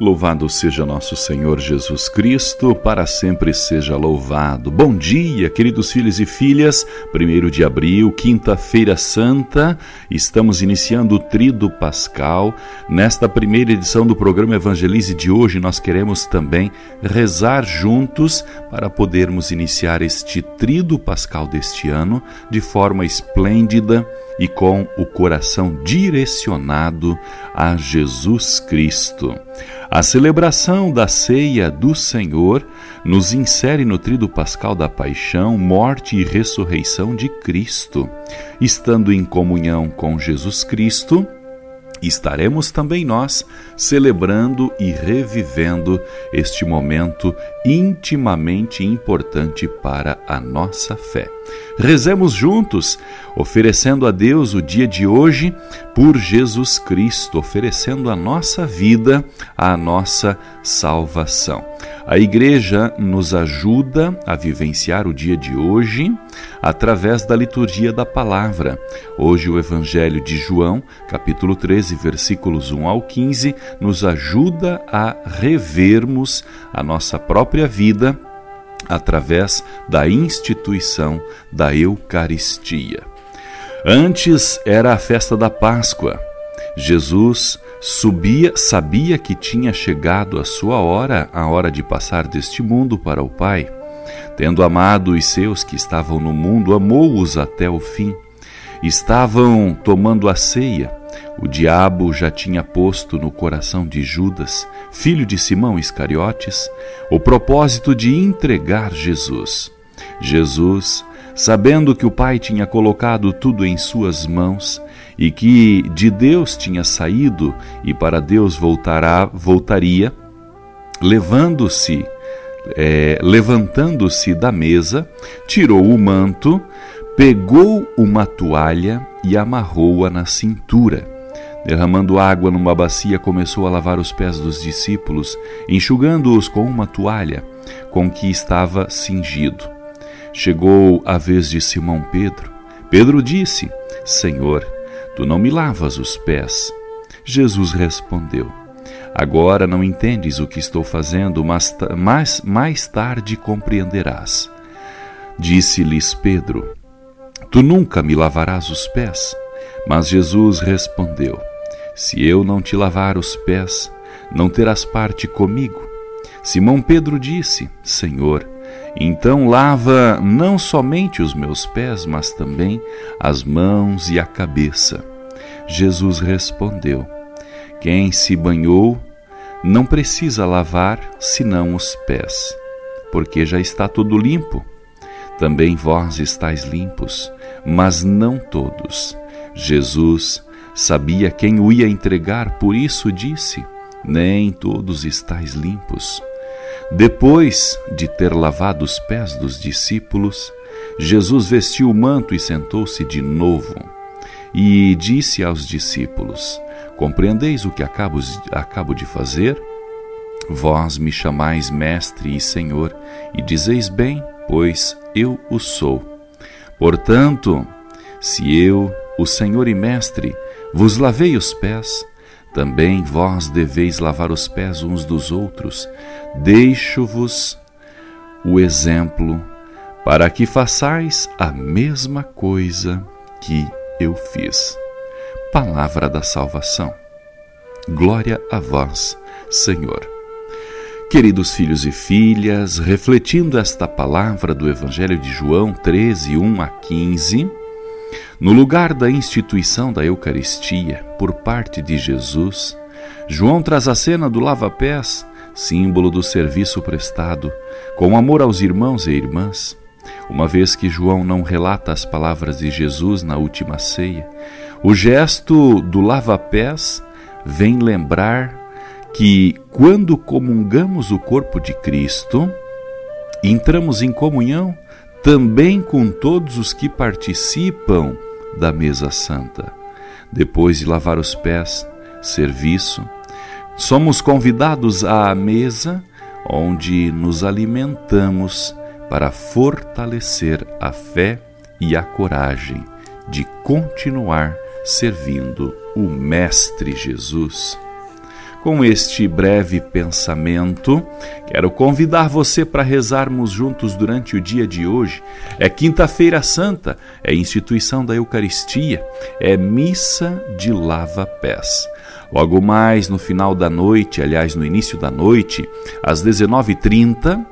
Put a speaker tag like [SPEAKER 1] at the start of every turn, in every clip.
[SPEAKER 1] Louvado seja nosso Senhor Jesus Cristo, para sempre seja louvado. Bom dia, queridos filhos e filhas. Primeiro de abril, quinta-feira santa, estamos iniciando o Trido Pascal. Nesta primeira edição do programa Evangelize de hoje, nós queremos também rezar juntos para podermos iniciar este Trido Pascal deste ano de forma esplêndida e com o coração direcionado a Jesus Cristo. A celebração da ceia do Senhor nos insere no trido pascal da paixão, morte e ressurreição de Cristo. Estando em comunhão com Jesus Cristo, estaremos também nós celebrando e revivendo este momento intimamente importante para a nossa fé. Rezemos juntos, oferecendo a Deus o dia de hoje por Jesus Cristo, oferecendo a nossa vida, a nossa salvação. A Igreja nos ajuda a vivenciar o dia de hoje através da liturgia da palavra. Hoje, o Evangelho de João, capítulo 13, versículos 1 ao 15, nos ajuda a revermos a nossa própria vida através da instituição da Eucaristia. Antes era a festa da Páscoa. Jesus subia, sabia que tinha chegado a sua hora, a hora de passar deste mundo para o Pai. Tendo amado os seus que estavam no mundo, amou-os até o fim. Estavam tomando a ceia. O diabo já tinha posto no coração de Judas, filho de Simão Iscariotes, o propósito de entregar Jesus. Jesus, sabendo que o Pai tinha colocado tudo em suas mãos e que de Deus tinha saído e para Deus voltará, voltaria, levando-se, é, levantando-se da mesa, tirou o manto, pegou uma toalha e amarrou-a na cintura. Derramando água numa bacia, começou a lavar os pés dos discípulos, enxugando-os com uma toalha com que estava cingido. Chegou a vez de Simão Pedro. Pedro disse: Senhor, tu não me lavas os pés. Jesus respondeu: Agora não entendes o que estou fazendo, mas, mas mais tarde compreenderás. Disse-lhes Pedro: Tu nunca me lavarás os pés. Mas Jesus respondeu: Se eu não te lavar os pés, não terás parte comigo. Simão Pedro disse: Senhor, então lava não somente os meus pés, mas também as mãos e a cabeça. Jesus respondeu: Quem se banhou não precisa lavar senão os pés, porque já está tudo limpo. Também vós estáis limpos, mas não todos. Jesus sabia quem o ia entregar, por isso disse: Nem todos estáis limpos. Depois de ter lavado os pés dos discípulos, Jesus vestiu o manto e sentou-se de novo. E disse aos discípulos: Compreendeis o que acabo, acabo de fazer? Vós me chamais Mestre e Senhor, e dizeis bem, pois eu o sou. Portanto, se eu, o Senhor e Mestre, vos lavei os pés, também vós deveis lavar os pés uns dos outros. Deixo-vos o exemplo para que façais a mesma coisa que eu fiz. Palavra da salvação. Glória a vós, Senhor. Queridos filhos e filhas, refletindo esta palavra do Evangelho de João 13, 1 a 15, no lugar da instituição da Eucaristia por parte de Jesus, João traz a cena do lava-pés, símbolo do serviço prestado, com amor aos irmãos e irmãs. Uma vez que João não relata as palavras de Jesus na última ceia, o gesto do lava-pés vem lembrar que quando comungamos o corpo de Cristo, entramos em comunhão também com todos os que participam da mesa santa. Depois de lavar os pés, serviço, somos convidados à mesa onde nos alimentamos para fortalecer a fé e a coragem de continuar servindo o Mestre Jesus. Com este breve pensamento, quero convidar você para rezarmos juntos durante o dia de hoje. É Quinta-feira Santa, é instituição da Eucaristia, é missa de lava-pés. Logo mais no final da noite, aliás, no início da noite, às 19h30,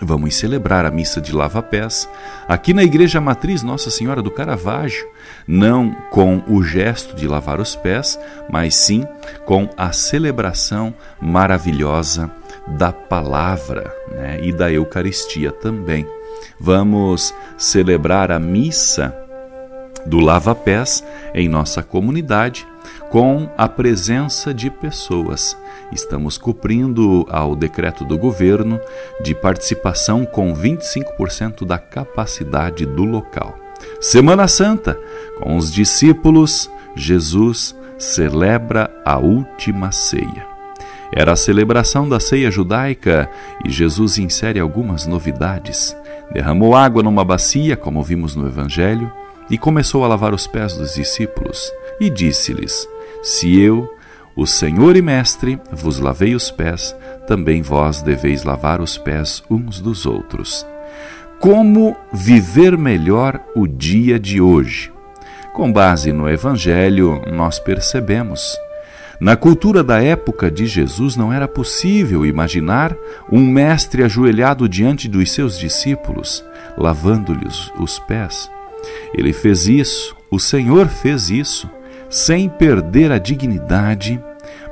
[SPEAKER 1] Vamos celebrar a missa de lava-pés aqui na Igreja Matriz Nossa Senhora do Caravaggio, não com o gesto de lavar os pés, mas sim com a celebração maravilhosa da palavra né, e da Eucaristia também. Vamos celebrar a missa do lava-pés em nossa comunidade com a presença de pessoas. Estamos cumprindo ao decreto do governo de participação com 25% da capacidade do local. Semana Santa, com os discípulos, Jesus celebra a última ceia. Era a celebração da ceia judaica e Jesus insere algumas novidades. Derramou água numa bacia, como vimos no Evangelho, e começou a lavar os pés dos discípulos, e disse-lhes: Se eu, o Senhor e Mestre, vos lavei os pés, também vós deveis lavar os pés uns dos outros. Como viver melhor o dia de hoje? Com base no Evangelho, nós percebemos. Na cultura da época de Jesus não era possível imaginar um mestre ajoelhado diante dos seus discípulos, lavando-lhes os pés. Ele fez isso, o Senhor fez isso, sem perder a dignidade,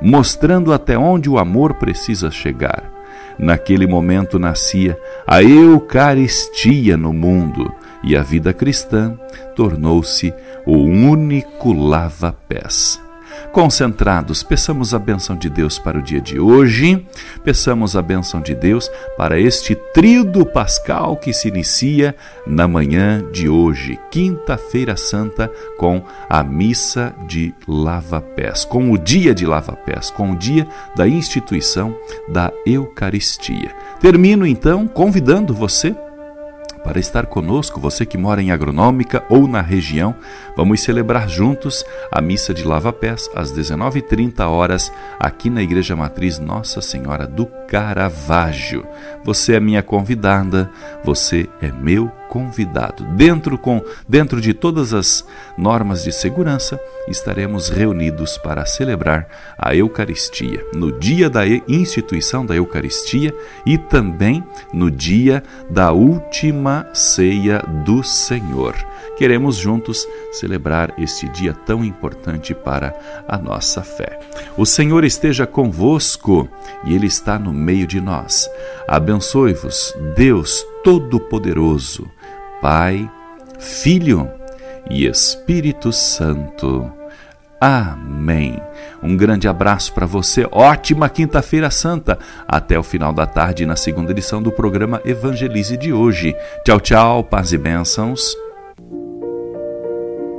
[SPEAKER 1] mostrando até onde o amor precisa chegar. Naquele momento nascia a Eucaristia no mundo e a vida cristã tornou-se o único lava-pés concentrados, peçamos a benção de Deus para o dia de hoje, peçamos a benção de Deus para este tríodo pascal que se inicia na manhã de hoje, quinta-feira santa, com a missa de lava-pés, com o dia de lava-pés, com o dia da instituição da Eucaristia. Termino então convidando você para estar conosco, você que mora em Agronômica ou na região. Vamos celebrar juntos a missa de lava-pés às 19h30 horas aqui na Igreja Matriz Nossa Senhora do Caravaggio. Você é minha convidada, você é meu convidado. Dentro com dentro de todas as normas de segurança, estaremos reunidos para celebrar a Eucaristia, no dia da instituição da Eucaristia e também no dia da última ceia do Senhor. Queremos juntos celebrar este dia tão importante para a nossa fé. O Senhor esteja convosco e Ele está no meio de nós. Abençoe-vos, Deus Todo-Poderoso, Pai, Filho e Espírito Santo. Amém. Um grande abraço para você. Ótima Quinta-feira Santa. Até o final da tarde na segunda edição do programa Evangelize de hoje. Tchau, tchau. Paz e bênçãos.